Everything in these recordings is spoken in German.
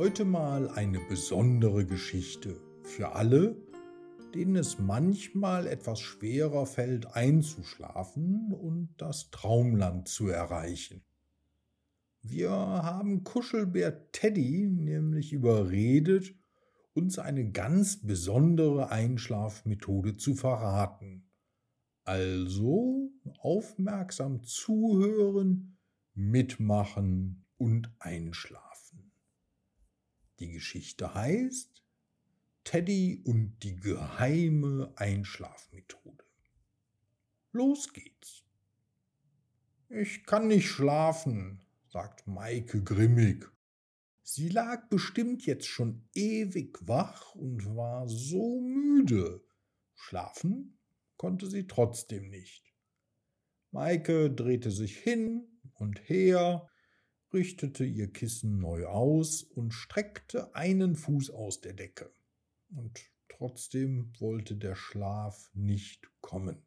Heute mal eine besondere Geschichte für alle, denen es manchmal etwas schwerer fällt einzuschlafen und das Traumland zu erreichen. Wir haben Kuschelbär Teddy nämlich überredet, uns eine ganz besondere Einschlafmethode zu verraten. Also aufmerksam zuhören, mitmachen und einschlafen. Die Geschichte heißt Teddy und die geheime Einschlafmethode. Los geht's. Ich kann nicht schlafen, sagt Maike grimmig. Sie lag bestimmt jetzt schon ewig wach und war so müde. Schlafen konnte sie trotzdem nicht. Maike drehte sich hin und her, richtete ihr Kissen neu aus und streckte einen Fuß aus der Decke. Und trotzdem wollte der Schlaf nicht kommen.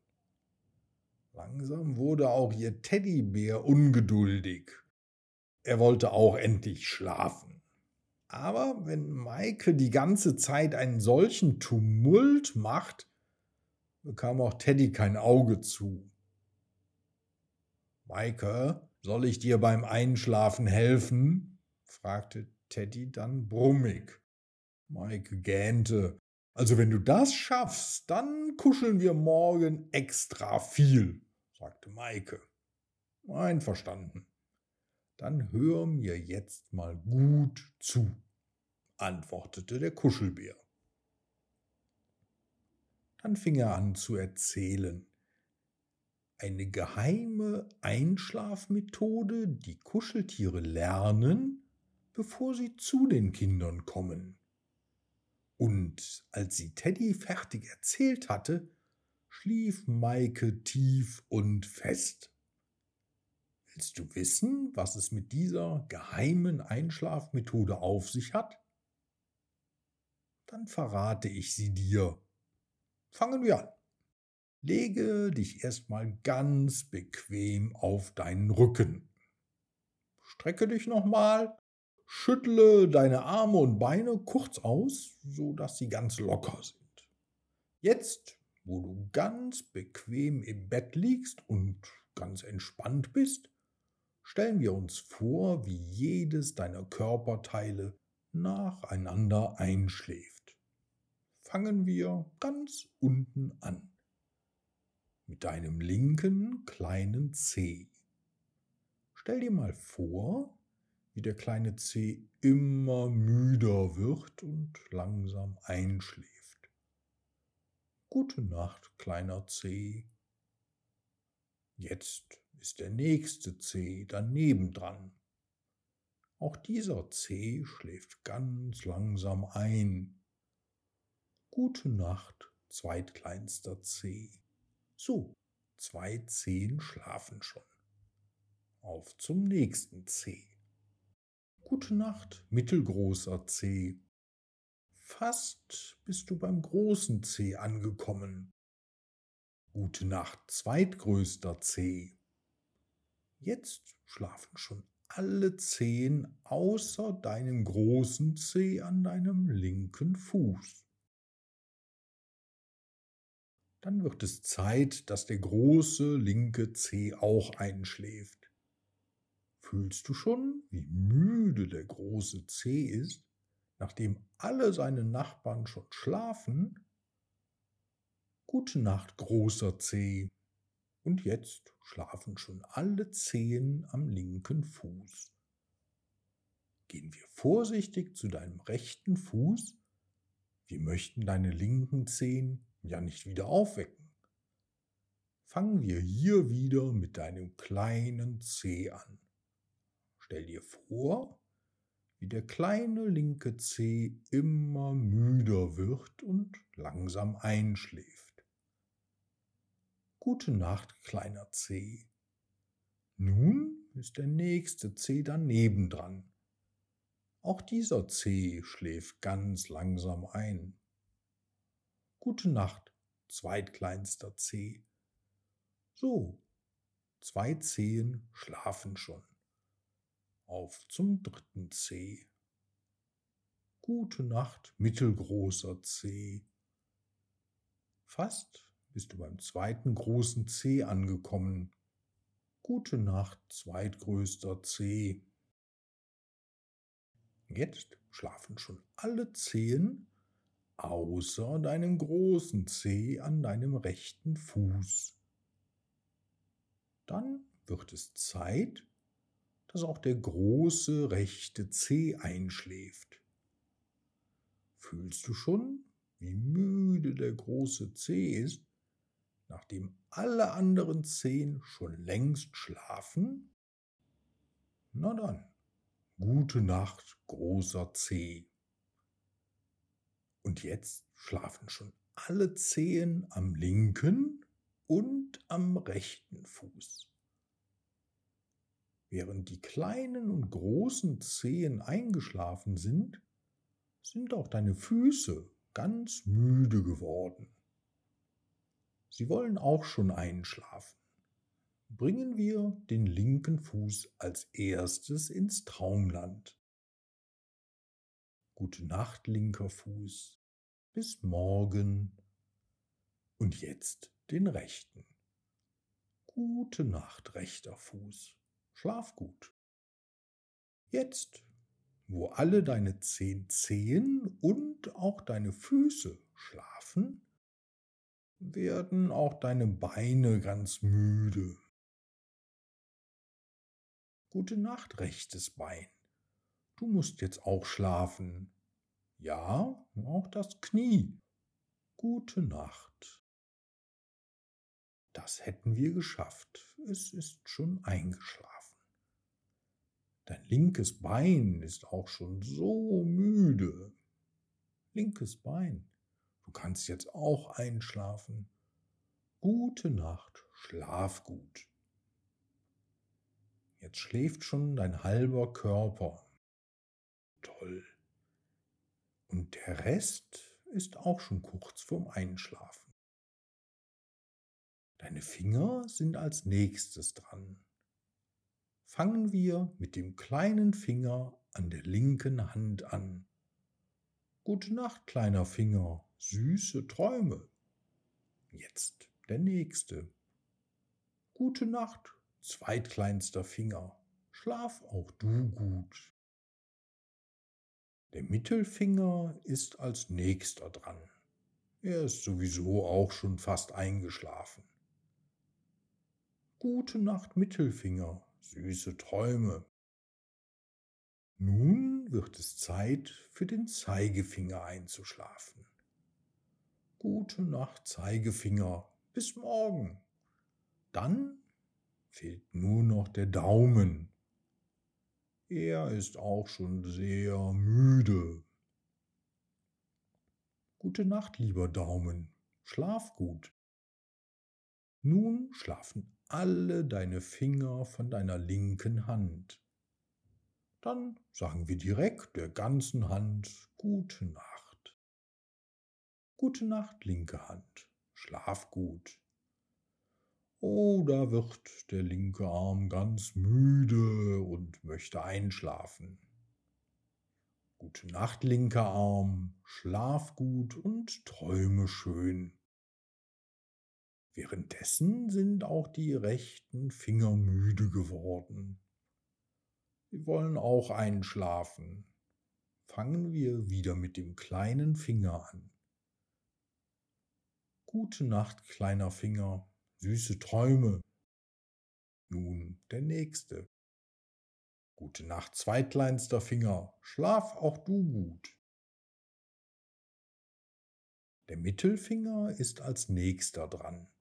Langsam wurde auch ihr Teddybär ungeduldig. Er wollte auch endlich schlafen. Aber wenn Maike die ganze Zeit einen solchen Tumult macht, bekam auch Teddy kein Auge zu. Maike, soll ich dir beim Einschlafen helfen? fragte Teddy dann brummig. Maike gähnte. Also wenn du das schaffst, dann kuscheln wir morgen extra viel, sagte Maike. Einverstanden. Dann hör mir jetzt mal gut zu, antwortete der Kuschelbär. Dann fing er an zu erzählen. Eine geheime Einschlafmethode, die Kuscheltiere lernen, bevor sie zu den Kindern kommen. Und als sie Teddy fertig erzählt hatte, schlief Maike tief und fest. Willst du wissen, was es mit dieser geheimen Einschlafmethode auf sich hat? Dann verrate ich sie dir Fangen wir an. Lege dich erstmal ganz bequem auf deinen Rücken. Strecke dich nochmal, schüttle deine Arme und Beine kurz aus, so dass sie ganz locker sind. Jetzt, wo du ganz bequem im Bett liegst und ganz entspannt bist, stellen wir uns vor, wie jedes deiner Körperteile nacheinander einschläft fangen wir ganz unten an. Mit deinem linken kleinen Zeh. Stell dir mal vor, wie der kleine Zeh immer müder wird und langsam einschläft. Gute Nacht, kleiner Zeh. Jetzt ist der nächste Zeh daneben dran. Auch dieser Zeh schläft ganz langsam ein Gute Nacht, zweitkleinster Zeh. So, zwei Zehen schlafen schon. Auf zum nächsten Zeh. Gute Nacht, mittelgroßer Zeh. Fast bist du beim großen Zeh angekommen. Gute Nacht, zweitgrößter Zeh. Jetzt schlafen schon alle Zehen außer deinem großen Zeh an deinem linken Fuß. Dann wird es Zeit, dass der große linke Zeh auch einschläft. Fühlst du schon, wie müde der große Zeh ist, nachdem alle seine Nachbarn schon schlafen? Gute Nacht, großer Zeh. Und jetzt schlafen schon alle Zehen am linken Fuß. Gehen wir vorsichtig zu deinem rechten Fuß. Wir möchten deine linken Zehen ja nicht wieder aufwecken. Fangen wir hier wieder mit deinem kleinen Zeh an. Stell dir vor, wie der kleine linke Zeh immer müder wird und langsam einschläft. Gute Nacht, kleiner Zeh. Nun ist der nächste Zeh daneben dran. Auch dieser Zeh schläft ganz langsam ein. Gute Nacht, zweitkleinster Zeh. So, zwei Zehen schlafen schon. Auf zum dritten Zeh. Gute Nacht, mittelgroßer Zeh. Fast bist du beim zweiten großen Zeh angekommen. Gute Nacht, zweitgrößter Zeh. Jetzt schlafen schon alle Zehen außer deinem großen Zeh an deinem rechten Fuß. Dann wird es Zeit, dass auch der große rechte Zeh einschläft. Fühlst du schon, wie müde der große Zeh ist, nachdem alle anderen Zehen schon längst schlafen? Na dann, gute Nacht, großer Zeh. Und jetzt schlafen schon alle Zehen am linken und am rechten Fuß. Während die kleinen und großen Zehen eingeschlafen sind, sind auch deine Füße ganz müde geworden. Sie wollen auch schon einschlafen. Bringen wir den linken Fuß als erstes ins Traumland. Gute Nacht, linker Fuß. Bis morgen. Und jetzt den rechten. Gute Nacht, rechter Fuß. Schlaf gut. Jetzt, wo alle deine zehn Zehen und auch deine Füße schlafen, werden auch deine Beine ganz müde. Gute Nacht, rechtes Bein. Du musst jetzt auch schlafen. Ja, auch das Knie. Gute Nacht. Das hätten wir geschafft. Es ist schon eingeschlafen. Dein linkes Bein ist auch schon so müde. Linkes Bein. Du kannst jetzt auch einschlafen. Gute Nacht, schlaf gut. Jetzt schläft schon dein halber Körper toll. Und der Rest ist auch schon kurz vorm Einschlafen. Deine Finger sind als nächstes dran. Fangen wir mit dem kleinen Finger an der linken Hand an. Gute Nacht, kleiner Finger, süße Träume. Jetzt der nächste. Gute Nacht, zweitkleinster Finger, schlaf auch du gut. Der Mittelfinger ist als nächster dran. Er ist sowieso auch schon fast eingeschlafen. Gute Nacht, Mittelfinger, süße Träume. Nun wird es Zeit für den Zeigefinger einzuschlafen. Gute Nacht, Zeigefinger, bis morgen. Dann fehlt nur noch der Daumen. Er ist auch schon sehr müde. Gute Nacht, lieber Daumen, schlaf gut. Nun schlafen alle deine Finger von deiner linken Hand. Dann sagen wir direkt der ganzen Hand Gute Nacht. Gute Nacht, linke Hand, schlaf gut. Oh, da wird der linke Arm ganz müde und möchte einschlafen. Gute Nacht, linker Arm, schlaf gut und träume schön. Währenddessen sind auch die rechten Finger müde geworden. Sie wollen auch einschlafen. Fangen wir wieder mit dem kleinen Finger an. Gute Nacht, kleiner Finger, süße Träume. Nun der nächste. Gute Nacht, zweitkleinster Finger, schlaf auch du gut. Der Mittelfinger ist als nächster dran.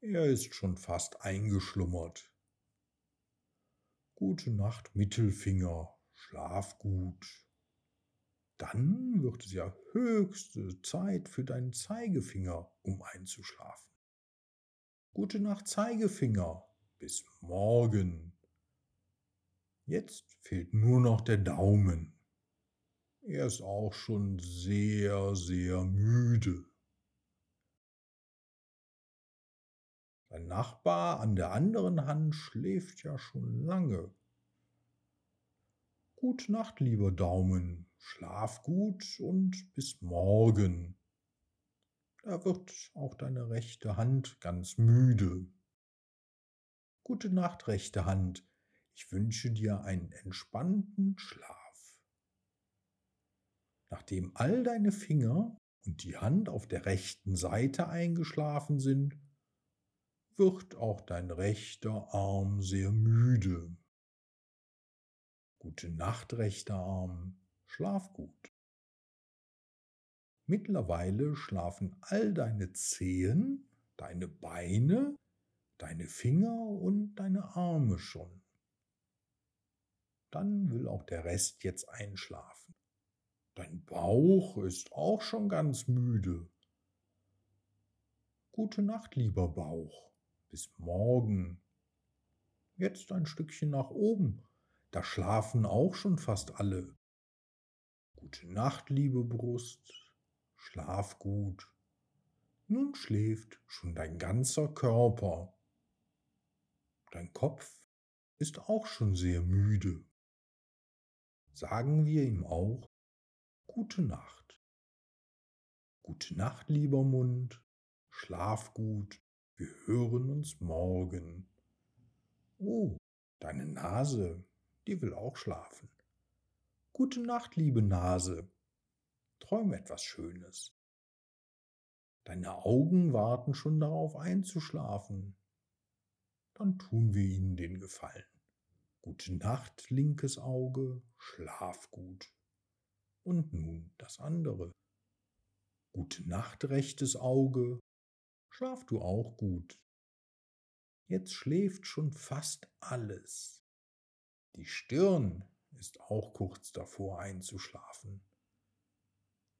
Er ist schon fast eingeschlummert. Gute Nacht, Mittelfinger, schlaf gut. Dann wird es ja höchste Zeit für deinen Zeigefinger, um einzuschlafen. Gute Nacht, Zeigefinger. Bis morgen. Jetzt fehlt nur noch der Daumen. Er ist auch schon sehr, sehr müde. Sein Nachbar an der anderen Hand schläft ja schon lange. Gute Nacht, lieber Daumen, schlaf gut und bis morgen. Da wird auch deine rechte Hand ganz müde. Gute Nacht, rechte Hand. Ich wünsche dir einen entspannten Schlaf. Nachdem all deine Finger und die Hand auf der rechten Seite eingeschlafen sind, wird auch dein rechter Arm sehr müde. Gute Nacht, rechter Arm, schlaf gut. Mittlerweile schlafen all deine Zehen, deine Beine, deine Finger und deine Arme schon. Dann will auch der Rest jetzt einschlafen. Dein Bauch ist auch schon ganz müde. Gute Nacht, lieber Bauch. Bis morgen. Jetzt ein Stückchen nach oben. Da schlafen auch schon fast alle. Gute Nacht, liebe Brust. Schlaf gut. Nun schläft schon dein ganzer Körper. Dein Kopf ist auch schon sehr müde. Sagen wir ihm auch Gute Nacht. Gute Nacht, lieber Mund, schlaf gut, wir hören uns morgen. Oh, deine Nase, die will auch schlafen. Gute Nacht, liebe Nase, träum etwas Schönes. Deine Augen warten schon darauf einzuschlafen. Dann tun wir ihnen den Gefallen. Gute Nacht, linkes Auge, schlaf gut. Und nun das andere. Gute Nacht, rechtes Auge. Schlaf du auch gut. Jetzt schläft schon fast alles. Die Stirn ist auch kurz davor einzuschlafen.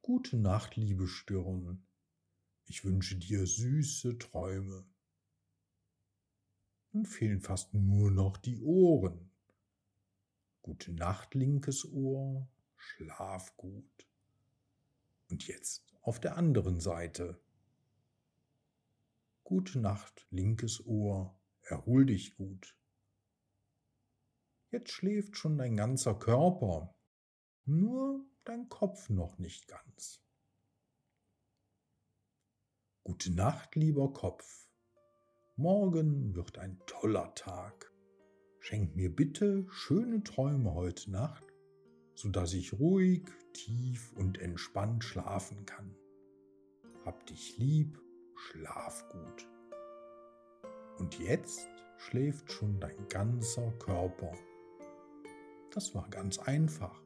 Gute Nacht, liebe Stirn. Ich wünsche dir süße Träume. Nun fehlen fast nur noch die Ohren. Gute Nacht, linkes Ohr schlaf gut. Und jetzt auf der anderen Seite. Gute Nacht, linkes Ohr, erhol dich gut. Jetzt schläft schon dein ganzer Körper, nur dein Kopf noch nicht ganz. Gute Nacht, lieber Kopf. Morgen wird ein toller Tag. Schenk mir bitte schöne Träume heute Nacht sodass ich ruhig, tief und entspannt schlafen kann. Hab dich lieb, schlaf gut. Und jetzt schläft schon dein ganzer Körper. Das war ganz einfach.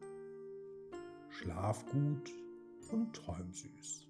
Schlaf gut und träum süß.